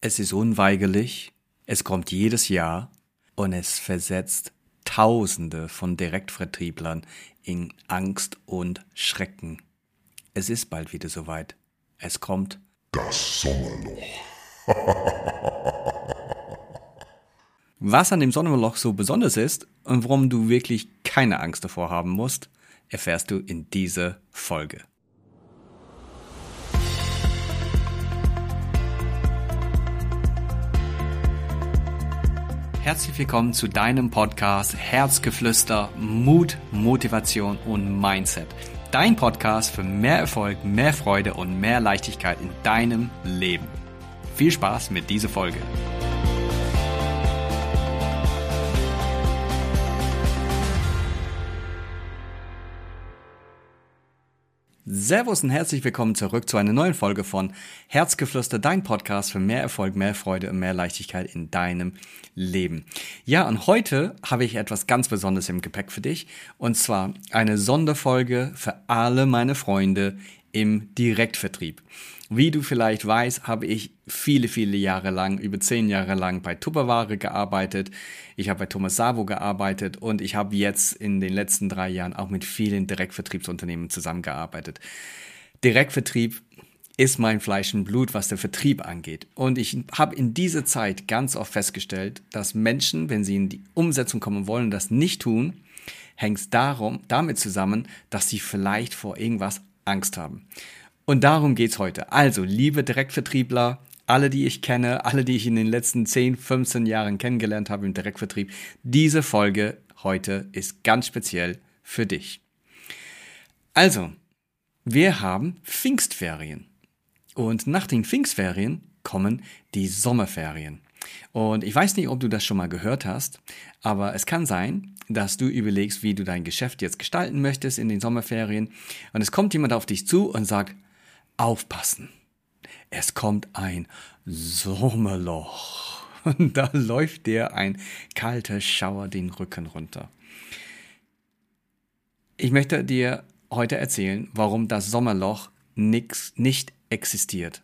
Es ist unweigerlich, es kommt jedes Jahr und es versetzt Tausende von Direktvertrieblern in Angst und Schrecken. Es ist bald wieder soweit. Es kommt das Sommerloch. Was an dem Sommerloch so besonders ist und warum du wirklich keine Angst davor haben musst, erfährst du in dieser Folge. Herzlich willkommen zu deinem Podcast Herzgeflüster, Mut, Motivation und Mindset. Dein Podcast für mehr Erfolg, mehr Freude und mehr Leichtigkeit in deinem Leben. Viel Spaß mit dieser Folge. Servus und herzlich willkommen zurück zu einer neuen Folge von Herzgeflüster, dein Podcast für mehr Erfolg, mehr Freude und mehr Leichtigkeit in deinem Leben. Ja, und heute habe ich etwas ganz Besonderes im Gepäck für dich und zwar eine Sonderfolge für alle meine Freunde im Direktvertrieb. Wie du vielleicht weißt, habe ich viele, viele Jahre lang, über zehn Jahre lang bei Tupperware gearbeitet. Ich habe bei Thomas Savo gearbeitet und ich habe jetzt in den letzten drei Jahren auch mit vielen Direktvertriebsunternehmen zusammengearbeitet. Direktvertrieb ist mein Fleisch und Blut, was der Vertrieb angeht. Und ich habe in dieser Zeit ganz oft festgestellt, dass Menschen, wenn sie in die Umsetzung kommen wollen, das nicht tun, hängt es damit zusammen, dass sie vielleicht vor irgendwas Angst haben. Und darum geht's heute. Also, liebe Direktvertriebler, alle, die ich kenne, alle, die ich in den letzten 10, 15 Jahren kennengelernt habe im Direktvertrieb, diese Folge heute ist ganz speziell für dich. Also, wir haben Pfingstferien. Und nach den Pfingstferien kommen die Sommerferien. Und ich weiß nicht, ob du das schon mal gehört hast, aber es kann sein, dass du überlegst, wie du dein Geschäft jetzt gestalten möchtest in den Sommerferien. Und es kommt jemand auf dich zu und sagt, aufpassen. Es kommt ein Sommerloch. Und da läuft dir ein kalter Schauer den Rücken runter. Ich möchte dir heute erzählen, warum das Sommerloch nix, nicht existiert.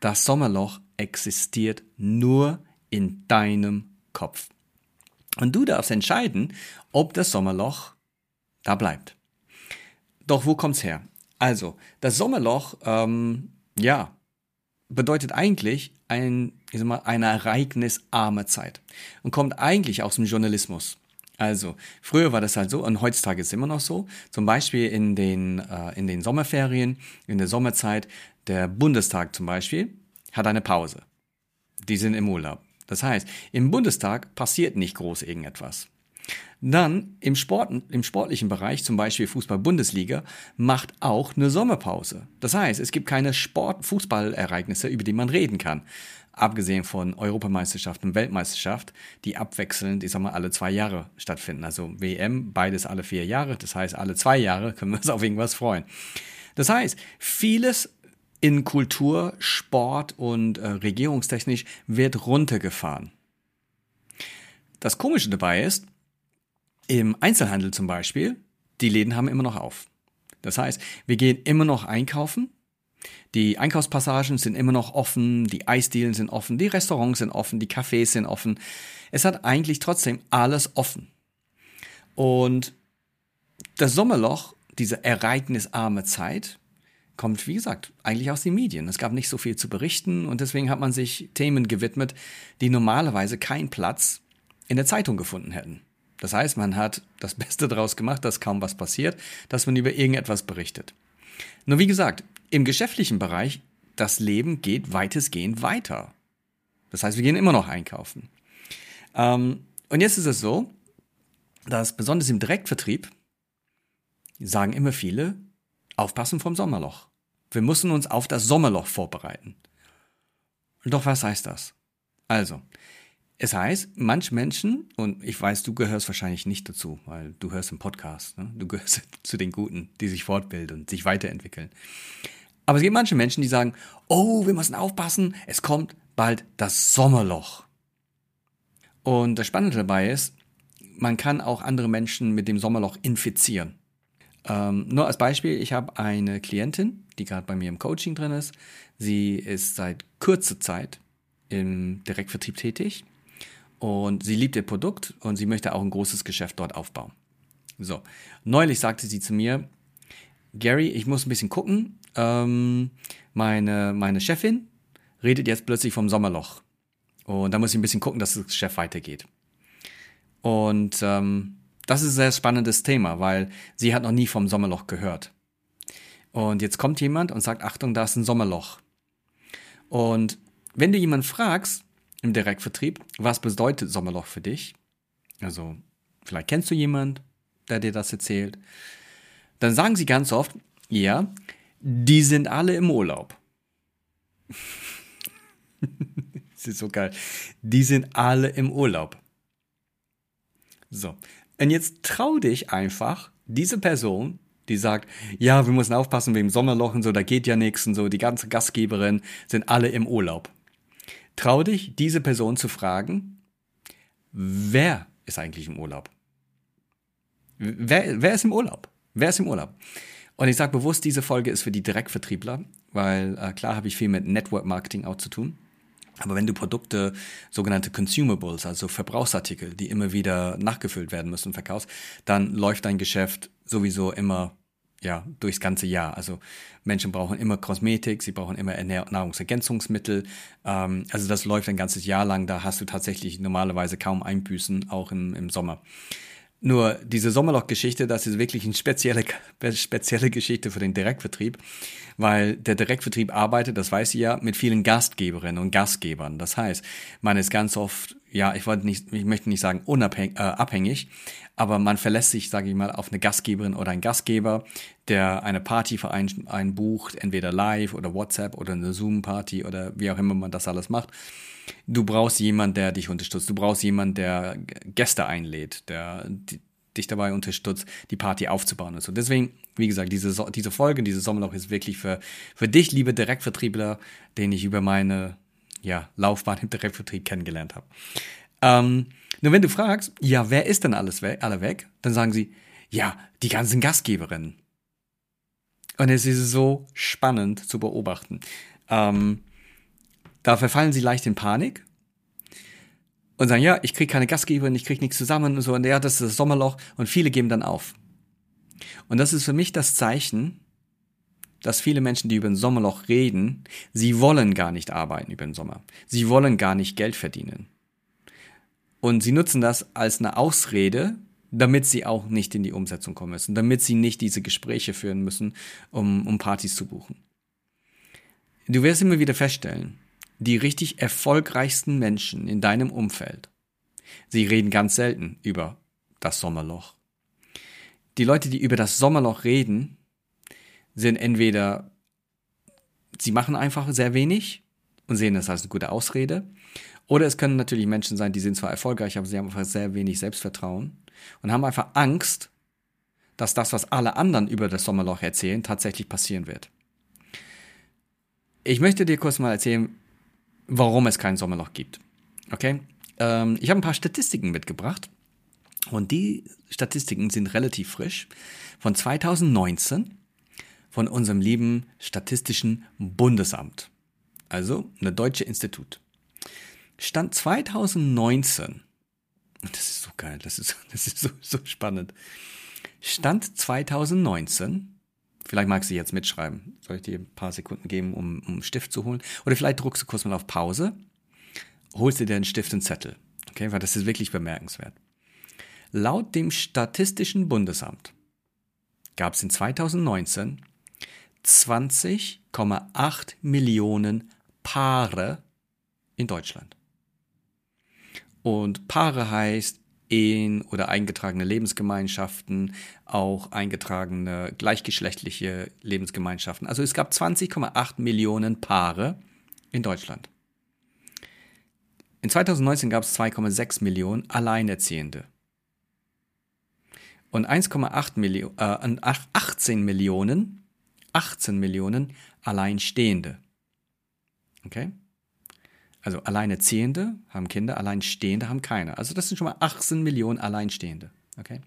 Das Sommerloch existiert nur in deinem Kopf. Und du darfst entscheiden, ob das Sommerloch da bleibt. Doch wo kommt's her? Also, das Sommerloch, ähm, ja, bedeutet eigentlich ein, ich sag mal, eine ereignisarme Zeit und kommt eigentlich aus dem Journalismus. Also, früher war das halt so und heutzutage ist es immer noch so. Zum Beispiel in den, äh, in den Sommerferien, in der Sommerzeit, der Bundestag zum Beispiel hat eine Pause. Die sind im Urlaub. Das heißt, im Bundestag passiert nicht groß irgendetwas. Dann im, Sport, im sportlichen Bereich, zum Beispiel Fußball-Bundesliga, macht auch eine Sommerpause. Das heißt, es gibt keine Sport-Fußballereignisse, über die man reden kann. Abgesehen von Europameisterschaft und Weltmeisterschaft, die abwechselnd, ich sag mal, alle zwei Jahre stattfinden. Also WM, beides alle vier Jahre. Das heißt, alle zwei Jahre können wir uns auf irgendwas freuen. Das heißt, vieles in Kultur, Sport und äh, regierungstechnisch wird runtergefahren. Das Komische dabei ist, im Einzelhandel zum Beispiel, die Läden haben immer noch auf. Das heißt, wir gehen immer noch einkaufen, die Einkaufspassagen sind immer noch offen, die Eisdielen sind offen, die Restaurants sind offen, die Cafés sind offen. Es hat eigentlich trotzdem alles offen. Und das Sommerloch, diese ereignisarme Zeit, kommt, wie gesagt, eigentlich aus den Medien. Es gab nicht so viel zu berichten und deswegen hat man sich Themen gewidmet, die normalerweise keinen Platz in der Zeitung gefunden hätten. Das heißt, man hat das Beste daraus gemacht, dass kaum was passiert, dass man über irgendetwas berichtet. Nur wie gesagt, im geschäftlichen Bereich, das Leben geht weitestgehend weiter. Das heißt, wir gehen immer noch einkaufen. Ähm, und jetzt ist es so, dass besonders im Direktvertrieb sagen immer viele, aufpassen vom Sommerloch. Wir müssen uns auf das Sommerloch vorbereiten. Doch was heißt das? Also, es heißt, manche Menschen, und ich weiß, du gehörst wahrscheinlich nicht dazu, weil du hörst im Podcast, ne? du gehörst zu den Guten, die sich fortbilden und sich weiterentwickeln. Aber es gibt manche Menschen, die sagen, oh, wir müssen aufpassen, es kommt bald das Sommerloch. Und das Spannende dabei ist, man kann auch andere Menschen mit dem Sommerloch infizieren. Ähm, nur als Beispiel, ich habe eine Klientin, die gerade bei mir im Coaching drin ist. Sie ist seit kurzer Zeit im Direktvertrieb tätig und sie liebt ihr Produkt und sie möchte auch ein großes Geschäft dort aufbauen. So, neulich sagte sie zu mir, Gary, ich muss ein bisschen gucken. Ähm, meine, meine Chefin redet jetzt plötzlich vom Sommerloch. Und da muss ich ein bisschen gucken, dass das Geschäft weitergeht. Und ähm, das ist ein sehr spannendes Thema, weil sie hat noch nie vom Sommerloch gehört. Und jetzt kommt jemand und sagt, Achtung, da ist ein Sommerloch. Und wenn du jemanden fragst im Direktvertrieb, was bedeutet Sommerloch für dich? Also, vielleicht kennst du jemanden, der dir das erzählt. Dann sagen sie ganz oft, ja, die sind alle im Urlaub. das ist so geil. Die sind alle im Urlaub. So. Und jetzt trau dich einfach, diese Person, die sagt, ja, wir müssen aufpassen wegen Sommerloch und so, da geht ja nichts und so, die ganze Gastgeberin sind alle im Urlaub. Trau dich, diese Person zu fragen, wer ist eigentlich im Urlaub? Wer, wer ist im Urlaub? Wer ist im Urlaub? Und ich sage bewusst, diese Folge ist für die Direktvertriebler, weil äh, klar habe ich viel mit Network Marketing auch zu tun. Aber wenn du Produkte, sogenannte Consumables, also Verbrauchsartikel, die immer wieder nachgefüllt werden müssen, verkaufst, dann läuft dein Geschäft sowieso immer ja, durchs ganze Jahr. Also Menschen brauchen immer Kosmetik, sie brauchen immer Nahrungsergänzungsmittel. Ähm, also das läuft ein ganzes Jahr lang. Da hast du tatsächlich normalerweise kaum Einbüßen, auch im, im Sommer. Nur diese Sommerloch-Geschichte, das ist wirklich eine spezielle, spezielle Geschichte für den Direktvertrieb, weil der Direktvertrieb arbeitet, das weiß ich ja, mit vielen Gastgeberinnen und Gastgebern. Das heißt, man ist ganz oft, ja, ich wollte nicht, ich möchte nicht sagen unabhängig, äh, abhängig, aber man verlässt sich, sage ich mal, auf eine Gastgeberin oder einen Gastgeber, der eine Party für einen, einen bucht, entweder live oder WhatsApp oder eine Zoom-Party oder wie auch immer man das alles macht du brauchst jemanden, der dich unterstützt. Du brauchst jemanden, der Gäste einlädt, der dich dabei unterstützt, die Party aufzubauen und so. Deswegen, wie gesagt, diese, so diese Folge, dieses Sommerloch ist wirklich für, für dich, liebe Direktvertriebler, den ich über meine ja, Laufbahn im Direktvertrieb kennengelernt habe. Ähm, nur wenn du fragst, ja, wer ist denn alles weg, alle weg? Dann sagen sie, ja, die ganzen Gastgeberinnen. Und es ist so spannend zu beobachten. Ähm, da verfallen sie leicht in Panik und sagen, ja, ich kriege keine Gastgeberin, ich kriege nichts zusammen und so, und ja, das ist das Sommerloch und viele geben dann auf. Und das ist für mich das Zeichen, dass viele Menschen, die über ein Sommerloch reden, sie wollen gar nicht arbeiten über den Sommer. Sie wollen gar nicht Geld verdienen. Und sie nutzen das als eine Ausrede, damit sie auch nicht in die Umsetzung kommen müssen, damit sie nicht diese Gespräche führen müssen, um, um Partys zu buchen. Du wirst immer wieder feststellen, die richtig erfolgreichsten Menschen in deinem Umfeld, sie reden ganz selten über das Sommerloch. Die Leute, die über das Sommerloch reden, sind entweder, sie machen einfach sehr wenig und sehen das als eine gute Ausrede, oder es können natürlich Menschen sein, die sind zwar erfolgreich, aber sie haben einfach sehr wenig Selbstvertrauen und haben einfach Angst, dass das, was alle anderen über das Sommerloch erzählen, tatsächlich passieren wird. Ich möchte dir kurz mal erzählen, warum es kein Sommerloch gibt. Okay? Ähm, ich habe ein paar Statistiken mitgebracht. Und die Statistiken sind relativ frisch. Von 2019 von unserem lieben Statistischen Bundesamt. Also eine deutsche Institut. Stand 2019. Das ist so geil, das ist, das ist so, so spannend. Stand 2019 Vielleicht magst du jetzt mitschreiben. Soll ich dir ein paar Sekunden geben, um, um einen Stift zu holen? Oder vielleicht druckst du kurz mal auf Pause, holst dir den Stift und Zettel. Okay, weil das ist wirklich bemerkenswert. Laut dem Statistischen Bundesamt gab es in 2019 20,8 Millionen Paare in Deutschland. Und Paare heißt Ehen oder eingetragene Lebensgemeinschaften, auch eingetragene gleichgeschlechtliche Lebensgemeinschaften. Also es gab 20,8 Millionen Paare in Deutschland. In 2019 gab es 2,6 Millionen Alleinerziehende. Und 1,8 Millionen, äh, 18 Millionen, 18 Millionen Alleinstehende. Okay? Also Alleinerziehende haben Kinder, Alleinstehende haben keine. Also das sind schon mal 18 Millionen Alleinstehende. Okay?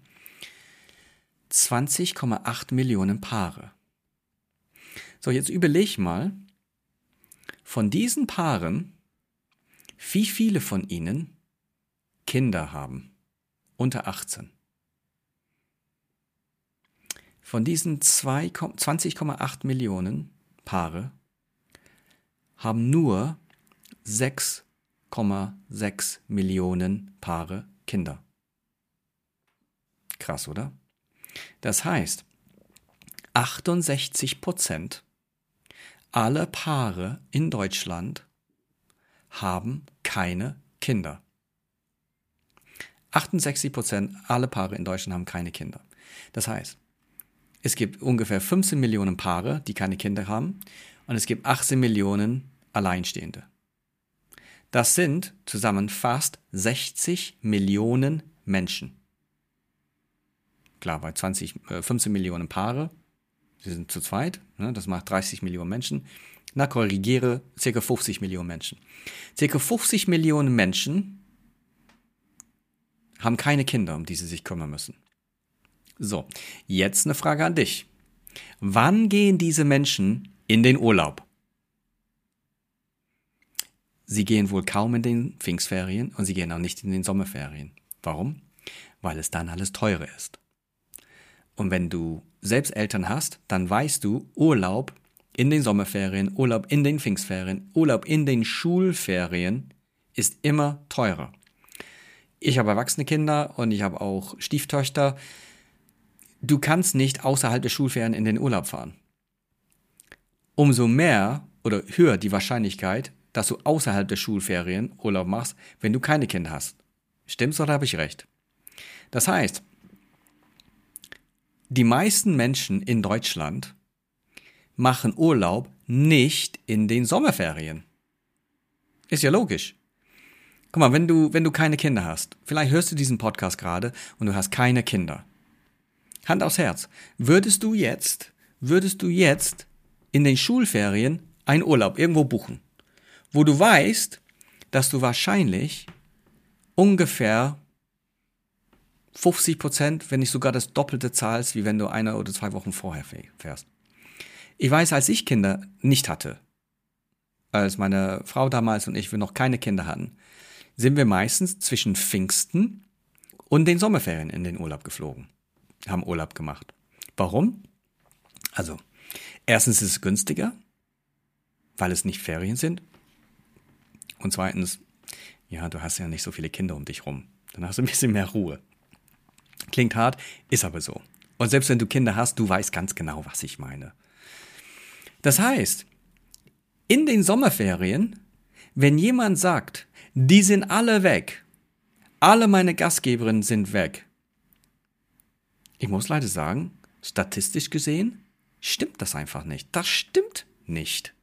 20,8 Millionen Paare. So, jetzt überleg mal, von diesen Paaren, wie viele von ihnen Kinder haben unter 18. Von diesen 20,8 Millionen Paare haben nur 6,6 Millionen Paare Kinder. Krass, oder? Das heißt, 68 Prozent aller Paare in Deutschland haben keine Kinder. 68 Prozent aller Paare in Deutschland haben keine Kinder. Das heißt, es gibt ungefähr 15 Millionen Paare, die keine Kinder haben, und es gibt 18 Millionen Alleinstehende. Das sind zusammen fast 60 Millionen Menschen. Klar, bei 20, äh, 15 Millionen Paare, sie sind zu zweit, ne, das macht 30 Millionen Menschen. Na, korrigiere, circa 50 Millionen Menschen. Circa 50 Millionen Menschen haben keine Kinder, um die sie sich kümmern müssen. So, jetzt eine Frage an dich. Wann gehen diese Menschen in den Urlaub? Sie gehen wohl kaum in den Pfingstferien und sie gehen auch nicht in den Sommerferien. Warum? Weil es dann alles teurer ist. Und wenn du selbst Eltern hast, dann weißt du, Urlaub in den Sommerferien, Urlaub in den Pfingstferien, Urlaub in den Schulferien ist immer teurer. Ich habe erwachsene Kinder und ich habe auch Stieftöchter. Du kannst nicht außerhalb der Schulferien in den Urlaub fahren. Umso mehr oder höher die Wahrscheinlichkeit, dass du außerhalb der Schulferien Urlaub machst, wenn du keine Kinder hast. Stimmt's oder habe ich recht? Das heißt, die meisten Menschen in Deutschland machen Urlaub nicht in den Sommerferien. Ist ja logisch. Guck mal, wenn du, wenn du keine Kinder hast, vielleicht hörst du diesen Podcast gerade und du hast keine Kinder. Hand aufs Herz. Würdest du jetzt, würdest du jetzt in den Schulferien einen Urlaub irgendwo buchen, wo du weißt, dass du wahrscheinlich ungefähr 50 Prozent, wenn nicht sogar das Doppelte zahlst, wie wenn du eine oder zwei Wochen vorher fährst. Ich weiß, als ich Kinder nicht hatte, als meine Frau damals und ich wir noch keine Kinder hatten, sind wir meistens zwischen Pfingsten und den Sommerferien in den Urlaub geflogen, haben Urlaub gemacht. Warum? Also, erstens ist es günstiger, weil es nicht Ferien sind. Und zweitens, ja, du hast ja nicht so viele Kinder um dich rum. Dann hast du ein bisschen mehr Ruhe. Klingt hart, ist aber so. Und selbst wenn du Kinder hast, du weißt ganz genau, was ich meine. Das heißt, in den Sommerferien, wenn jemand sagt, die sind alle weg. Alle meine Gastgeberinnen sind weg. Ich muss leider sagen, statistisch gesehen stimmt das einfach nicht. Das stimmt nicht.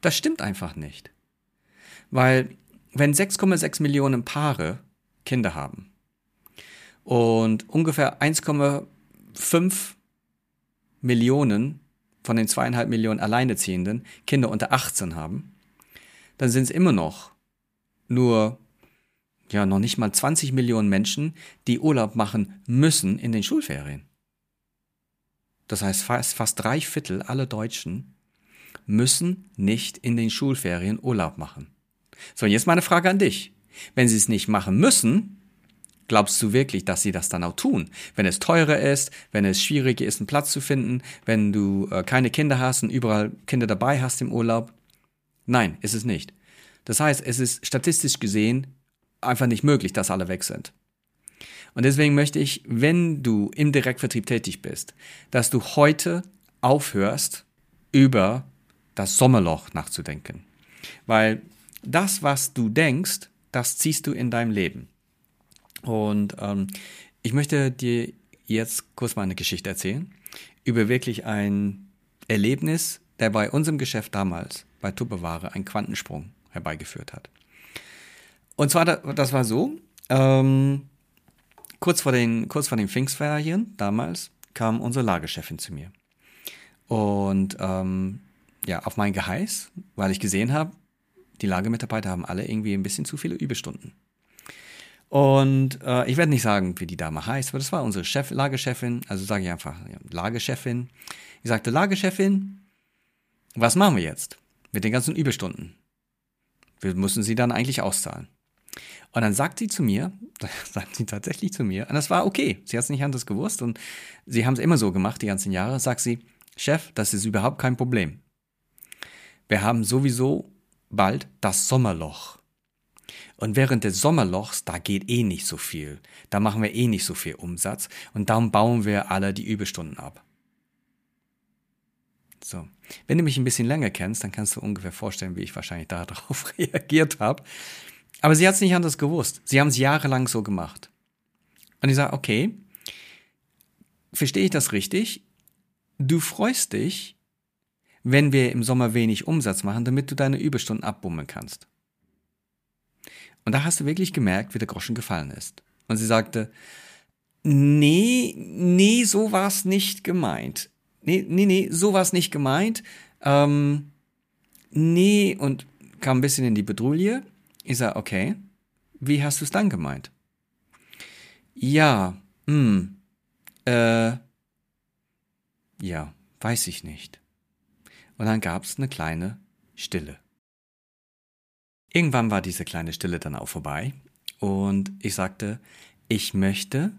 Das stimmt einfach nicht. Weil wenn 6,6 Millionen Paare Kinder haben und ungefähr 1,5 Millionen von den zweieinhalb Millionen Alleinerziehenden Kinder unter 18 haben, dann sind es immer noch nur ja noch nicht mal 20 Millionen Menschen, die Urlaub machen müssen in den Schulferien. Das heißt, fast, fast drei Viertel aller Deutschen müssen nicht in den Schulferien Urlaub machen. So, und jetzt meine Frage an dich. Wenn sie es nicht machen müssen, glaubst du wirklich, dass sie das dann auch tun? Wenn es teurer ist, wenn es schwieriger ist, einen Platz zu finden, wenn du äh, keine Kinder hast und überall Kinder dabei hast im Urlaub? Nein, ist es nicht. Das heißt, es ist statistisch gesehen einfach nicht möglich, dass alle weg sind. Und deswegen möchte ich, wenn du im Direktvertrieb tätig bist, dass du heute aufhörst, über das Sommerloch nachzudenken. Weil das, was du denkst, das ziehst du in deinem Leben. Und ähm, ich möchte dir jetzt kurz mal eine Geschichte erzählen über wirklich ein Erlebnis, der bei unserem Geschäft damals bei Tupperware einen Quantensprung herbeigeführt hat. Und zwar, das war so, ähm, kurz, vor den, kurz vor den Pfingstferien damals kam unsere Lagerchefin zu mir. Und ähm, ja, auf mein Geheiß, weil ich gesehen habe, die Lagermitarbeiter haben alle irgendwie ein bisschen zu viele Überstunden. Und äh, ich werde nicht sagen, wie die Dame heißt, aber das war unsere Chef, Lagerchefin. Also sage ich einfach ja, Lagerchefin. Ich sagte, Lagerchefin, was machen wir jetzt mit den ganzen Überstunden? Wir müssen sie dann eigentlich auszahlen. Und dann sagt sie zu mir, sagt sie tatsächlich zu mir, und das war okay, sie hat es nicht anders gewusst und sie haben es immer so gemacht die ganzen Jahre, sagt sie, Chef, das ist überhaupt kein Problem. Wir haben sowieso bald das Sommerloch. Und während des Sommerlochs, da geht eh nicht so viel. Da machen wir eh nicht so viel Umsatz und darum bauen wir alle die Überstunden ab. So. Wenn du mich ein bisschen länger kennst, dann kannst du ungefähr vorstellen, wie ich wahrscheinlich darauf reagiert habe. Aber sie hat es nicht anders gewusst. Sie haben es jahrelang so gemacht. Und ich sage, okay, verstehe ich das richtig? Du freust dich, wenn wir im Sommer wenig Umsatz machen, damit du deine Überstunden abbummeln kannst. Und da hast du wirklich gemerkt, wie der Groschen gefallen ist. Und sie sagte, nee, nee, so war's nicht gemeint. Nee, nee, nee, so war's nicht gemeint. Ähm, nee, und kam ein bisschen in die Bedrulle. Ich sag, okay, wie hast du es dann gemeint? Ja, hm, äh, ja, weiß ich nicht. Und dann gab's eine kleine Stille. Irgendwann war diese kleine Stille dann auch vorbei und ich sagte, ich möchte,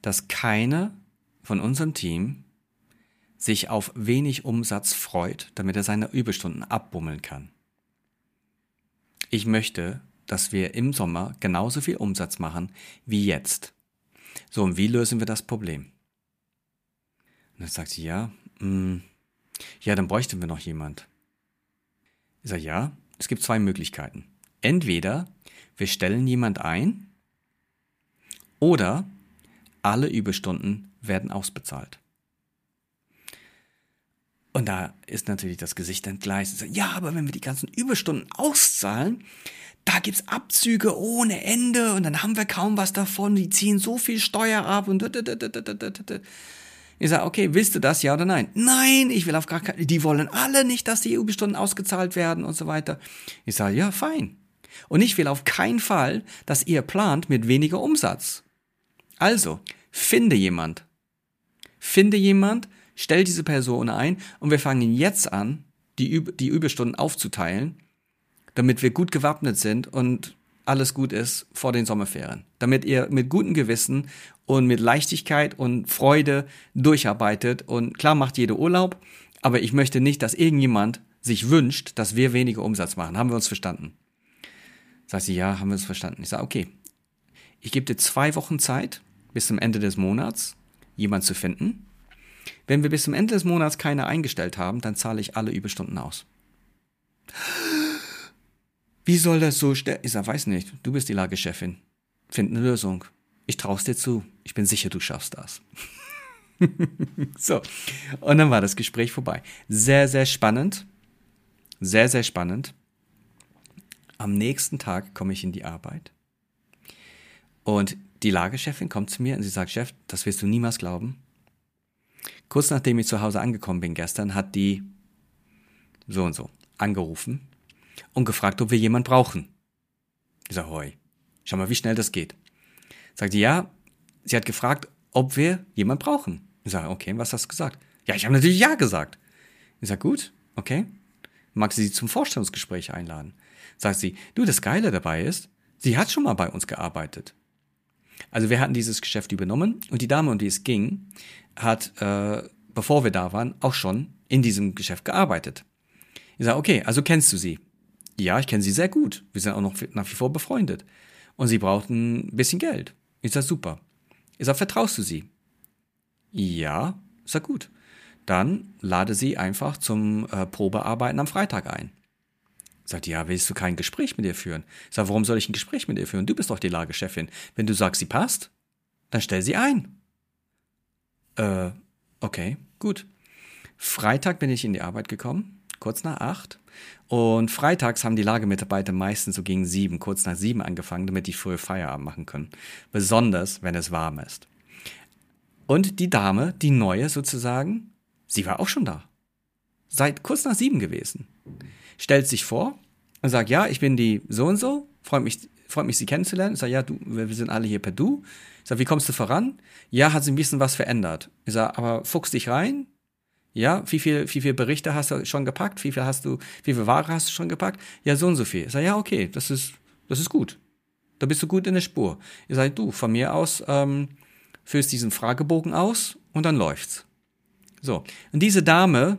dass keiner von unserem Team sich auf wenig Umsatz freut, damit er seine Überstunden abbummeln kann. Ich möchte, dass wir im Sommer genauso viel Umsatz machen wie jetzt. So, und wie lösen wir das Problem? Und dann sagt sie, ja, mh, mm, ja, dann bräuchten wir noch jemand. Ich sage, ja, es gibt zwei Möglichkeiten. Entweder wir stellen jemand ein oder alle Überstunden werden ausbezahlt. Und da ist natürlich das Gesicht entgleist. Ja, aber wenn wir die ganzen Überstunden auszahlen, da gibt es Abzüge ohne Ende und dann haben wir kaum was davon. Die ziehen so viel Steuer ab und ich sage, okay, willst du das, ja oder nein? Nein, ich will auf gar keinen, die wollen alle nicht, dass die Überstunden ausgezahlt werden und so weiter. Ich sage, ja, fein. Und ich will auf keinen Fall, dass ihr plant mit weniger Umsatz. Also, finde jemand. Finde jemand, stell diese Person ein und wir fangen jetzt an, die, die Überstunden aufzuteilen, damit wir gut gewappnet sind und alles gut ist vor den Sommerferien. Damit ihr mit gutem Gewissen und mit Leichtigkeit und Freude durcharbeitet. Und klar macht jeder Urlaub, aber ich möchte nicht, dass irgendjemand sich wünscht, dass wir weniger Umsatz machen. Haben wir uns verstanden? Sagt sie, ja, haben wir uns verstanden. Ich sage, okay, ich gebe dir zwei Wochen Zeit, bis zum Ende des Monats jemand zu finden. Wenn wir bis zum Ende des Monats keine eingestellt haben, dann zahle ich alle Überstunden aus. Wie soll das so schnell? Ich sag, weiß nicht. Du bist die Lagechefin. Find eine Lösung. Ich trau's dir zu. Ich bin sicher, du schaffst das. so. Und dann war das Gespräch vorbei. Sehr, sehr spannend. Sehr, sehr spannend. Am nächsten Tag komme ich in die Arbeit. Und die Lagechefin kommt zu mir und sie sagt, Chef, das wirst du niemals glauben. Kurz nachdem ich zu Hause angekommen bin gestern, hat die so und so angerufen und gefragt, ob wir jemand brauchen. Ich sage, hoi, schau mal, wie schnell das geht. Sagt sie, ja, sie hat gefragt, ob wir jemand brauchen. Ich sage, okay, was hast du gesagt? Ja, ich habe natürlich ja gesagt. Ich sage, gut, okay. Mag sie sie zum Vorstellungsgespräch einladen? Sagt sie, du, das Geile dabei ist, sie hat schon mal bei uns gearbeitet. Also wir hatten dieses Geschäft übernommen und die Dame, um die es ging, hat, äh, bevor wir da waren, auch schon in diesem Geschäft gearbeitet. Ich sage, okay, also kennst du sie? Ja, ich kenne sie sehr gut. Wir sind auch noch nach wie vor befreundet. Und sie braucht ein bisschen Geld. Ich sage, super. Ich sage, vertraust du sie? Ja, ist ja gut. Dann lade sie einfach zum äh, Probearbeiten am Freitag ein. Sagt, ja, willst du kein Gespräch mit ihr führen? Ich sage, warum soll ich ein Gespräch mit ihr führen? Du bist doch die Lagechefin. Wenn du sagst, sie passt, dann stell sie ein. Äh, okay, gut. Freitag bin ich in die Arbeit gekommen, kurz nach acht. Und freitags haben die Lagemitarbeiter meistens so gegen sieben, kurz nach sieben angefangen, damit die frühe Feierabend machen können. Besonders, wenn es warm ist. Und die Dame, die neue sozusagen, sie war auch schon da. Seit kurz nach sieben gewesen. Stellt sich vor und sagt, ja, ich bin die so und so, freut mich freut mich, Sie kennenzulernen. Ich sage, ja, du, wir sind alle hier per Du. Ich sage, wie kommst du voran? Ja, hat sich ein bisschen was verändert. Ich sage, aber fuchs dich rein. Ja, wie viel, wie viel Berichte hast du schon gepackt? Wie viel hast du, wie viel Ware hast du schon gepackt? Ja, so und so viel. Ich sage, ja, okay, das ist, das ist gut. Da bist du gut in der Spur. Ihr seid du, von mir aus, ähm, füllst diesen Fragebogen aus und dann läuft's. So. Und diese Dame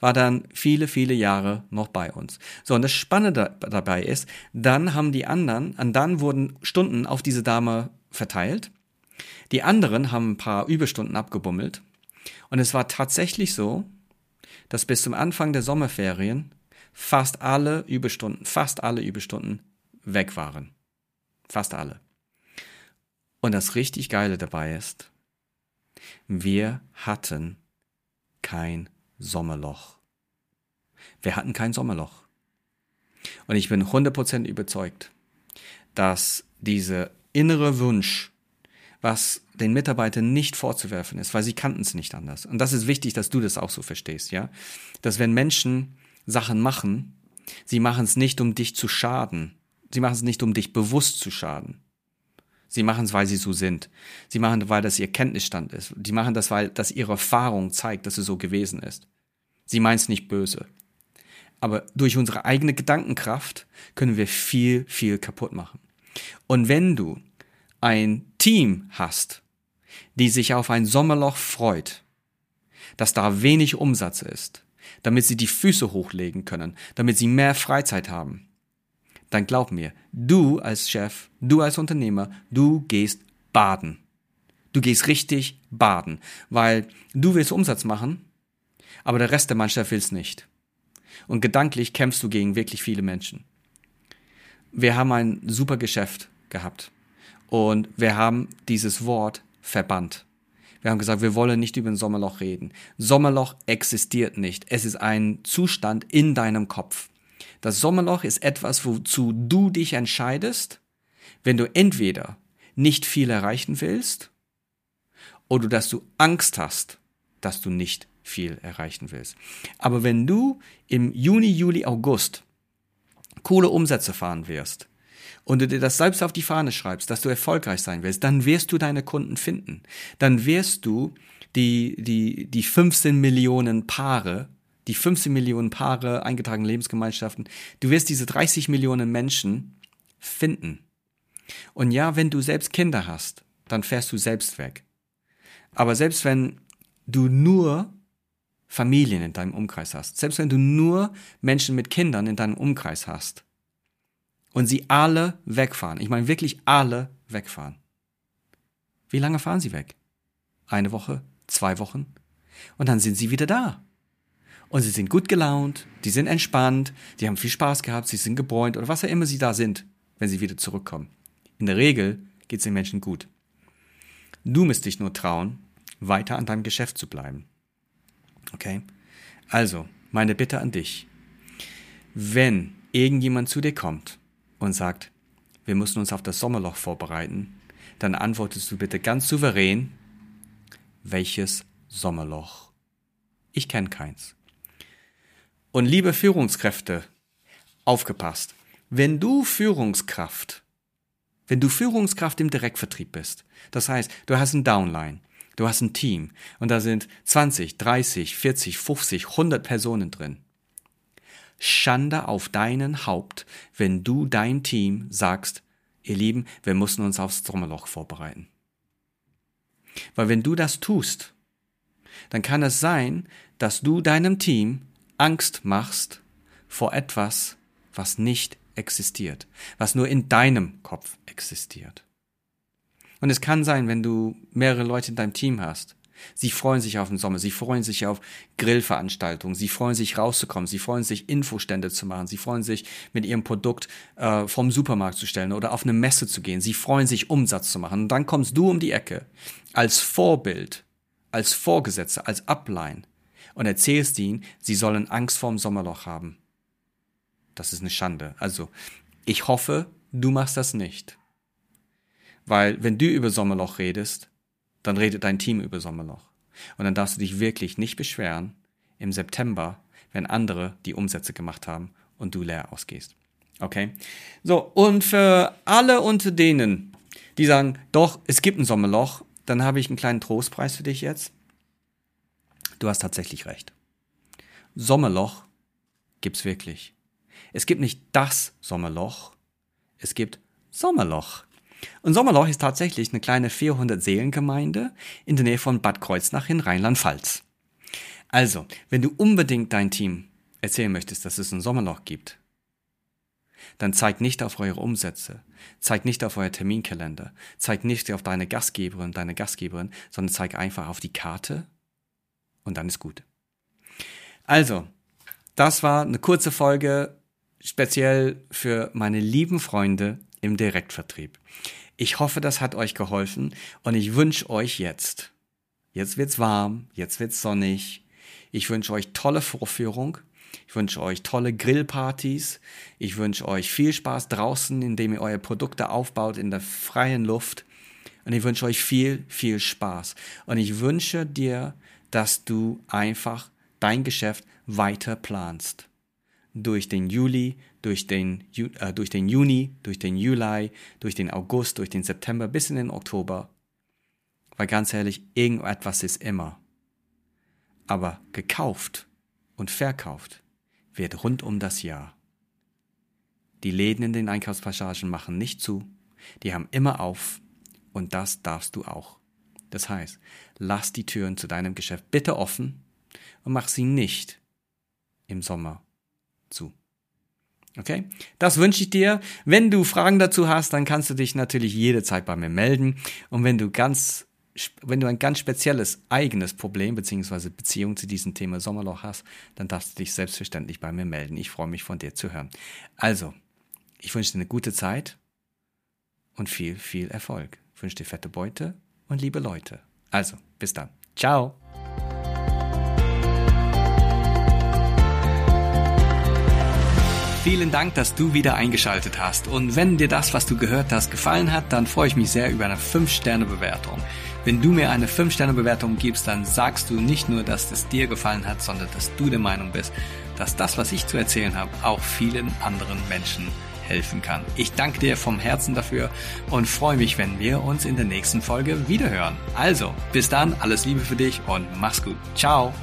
war dann viele, viele Jahre noch bei uns. So, und das Spannende dabei ist, dann haben die anderen, und dann wurden Stunden auf diese Dame verteilt. Die anderen haben ein paar Überstunden abgebummelt. Und es war tatsächlich so, dass bis zum Anfang der Sommerferien fast alle Überstunden, fast alle Überstunden weg waren. Fast alle. Und das richtig Geile dabei ist, wir hatten kein Sommerloch. Wir hatten kein Sommerloch. Und ich bin 100% überzeugt, dass dieser innere Wunsch, was den Mitarbeitern nicht vorzuwerfen ist, weil sie kannten es nicht anders. Und das ist wichtig, dass du das auch so verstehst, ja? Dass wenn Menschen Sachen machen, sie machen es nicht, um dich zu schaden. Sie machen es nicht, um dich bewusst zu schaden. Sie machen es, weil sie so sind. Sie machen weil das ihr Kenntnisstand ist. Die machen das, weil das ihre Erfahrung zeigt, dass es so gewesen ist. Sie meint es nicht böse. Aber durch unsere eigene Gedankenkraft können wir viel, viel kaputt machen. Und wenn du ein Team hast, die sich auf ein Sommerloch freut, dass da wenig Umsatz ist, damit sie die Füße hochlegen können, damit sie mehr Freizeit haben, dann glaub mir, du als Chef, du als Unternehmer, du gehst baden. Du gehst richtig baden, weil du willst Umsatz machen, aber der Rest der Mannschaft will es nicht. Und gedanklich kämpfst du gegen wirklich viele Menschen. Wir haben ein super Geschäft gehabt und wir haben dieses Wort verbannt. Wir haben gesagt, wir wollen nicht über ein Sommerloch reden. Sommerloch existiert nicht. Es ist ein Zustand in deinem Kopf. Das Sommerloch ist etwas, wozu du dich entscheidest, wenn du entweder nicht viel erreichen willst oder dass du Angst hast, dass du nicht viel erreichen willst. Aber wenn du im Juni, Juli, August coole Umsätze fahren wirst und du dir das selbst auf die Fahne schreibst, dass du erfolgreich sein willst, dann wirst du deine Kunden finden. Dann wirst du die, die, die 15 Millionen Paare die 15 Millionen Paare, eingetragene Lebensgemeinschaften. Du wirst diese 30 Millionen Menschen finden. Und ja, wenn du selbst Kinder hast, dann fährst du selbst weg. Aber selbst wenn du nur Familien in deinem Umkreis hast, selbst wenn du nur Menschen mit Kindern in deinem Umkreis hast und sie alle wegfahren, ich meine wirklich alle wegfahren, wie lange fahren sie weg? Eine Woche, zwei Wochen? Und dann sind sie wieder da und sie sind gut gelaunt, die sind entspannt, die haben viel Spaß gehabt, sie sind gebräunt oder was auch immer sie da sind, wenn sie wieder zurückkommen. In der Regel geht es den Menschen gut. Du musst dich nur trauen, weiter an deinem Geschäft zu bleiben. Okay? Also, meine Bitte an dich. Wenn irgendjemand zu dir kommt und sagt, wir müssen uns auf das Sommerloch vorbereiten, dann antwortest du bitte ganz souverän, welches Sommerloch? Ich kenne keins. Und liebe Führungskräfte, aufgepasst. Wenn du Führungskraft, wenn du Führungskraft im Direktvertrieb bist, das heißt, du hast ein Downline, du hast ein Team und da sind 20, 30, 40, 50, 100 Personen drin. Schande auf deinen Haupt, wenn du dein Team sagst, ihr Lieben, wir müssen uns aufs Sommerloch vorbereiten. Weil wenn du das tust, dann kann es sein, dass du deinem Team Angst machst vor etwas, was nicht existiert, was nur in deinem Kopf existiert. Und es kann sein, wenn du mehrere Leute in deinem Team hast, Sie freuen sich auf den Sommer, sie freuen sich auf Grillveranstaltungen, sie freuen sich rauszukommen, sie freuen sich Infostände zu machen, sie freuen sich mit ihrem Produkt äh, vom Supermarkt zu stellen oder auf eine Messe zu gehen, sie freuen sich Umsatz zu machen. Und dann kommst du um die Ecke als Vorbild, als Vorgesetzter, als Upline und erzählst ihnen, sie sollen Angst vorm Sommerloch haben. Das ist eine Schande. Also, ich hoffe, du machst das nicht. Weil, wenn du über Sommerloch redest, dann redet dein Team über Sommerloch. Und dann darfst du dich wirklich nicht beschweren im September, wenn andere die Umsätze gemacht haben und du leer ausgehst. Okay? So, und für alle unter denen, die sagen, doch, es gibt ein Sommerloch, dann habe ich einen kleinen Trostpreis für dich jetzt. Du hast tatsächlich recht. Sommerloch gibt's wirklich. Es gibt nicht das Sommerloch, es gibt Sommerloch. Und Sommerloch ist tatsächlich eine kleine 400 Seelengemeinde in der Nähe von Bad Kreuznach in Rheinland-Pfalz. Also, wenn du unbedingt dein Team erzählen möchtest, dass es ein Sommerloch gibt, dann zeigt nicht auf eure Umsätze, zeigt nicht auf euer Terminkalender, zeigt nicht auf deine Gastgeberin, deine Gastgeberin, sondern zeigt einfach auf die Karte und dann ist gut. Also, das war eine kurze Folge speziell für meine lieben Freunde im Direktvertrieb. Ich hoffe, das hat euch geholfen und ich wünsche euch jetzt, jetzt wird's warm, jetzt wird's sonnig. Ich wünsche euch tolle Vorführung. Ich wünsche euch tolle Grillpartys. Ich wünsche euch viel Spaß draußen, indem ihr eure Produkte aufbaut in der freien Luft. Und ich wünsche euch viel, viel Spaß. Und ich wünsche dir, dass du einfach dein Geschäft weiter planst. Durch den Juli, durch den, äh, durch den Juni, durch den Juli, durch den August, durch den September bis in den Oktober. Weil ganz ehrlich, irgendetwas ist immer. Aber gekauft und verkauft wird rund um das Jahr. Die Läden in den Einkaufspassagen machen nicht zu, die haben immer auf und das darfst du auch. Das heißt, lass die Türen zu deinem Geschäft bitte offen und mach sie nicht im Sommer zu. Okay? Das wünsche ich dir. Wenn du Fragen dazu hast, dann kannst du dich natürlich jederzeit bei mir melden. Und wenn du ganz, wenn du ein ganz spezielles eigenes Problem bzw. Beziehung zu diesem Thema Sommerloch hast, dann darfst du dich selbstverständlich bei mir melden. Ich freue mich von dir zu hören. Also, ich wünsche dir eine gute Zeit und viel, viel Erfolg. Ich wünsche dir fette Beute und liebe Leute. Also, bis dann. Ciao. Vielen Dank, dass du wieder eingeschaltet hast. Und wenn dir das, was du gehört hast, gefallen hat, dann freue ich mich sehr über eine 5-Sterne-Bewertung. Wenn du mir eine 5-Sterne-Bewertung gibst, dann sagst du nicht nur, dass es dir gefallen hat, sondern dass du der Meinung bist, dass das, was ich zu erzählen habe, auch vielen anderen Menschen helfen kann. Ich danke dir vom Herzen dafür und freue mich, wenn wir uns in der nächsten Folge wiederhören. Also, bis dann, alles Liebe für dich und mach's gut. Ciao.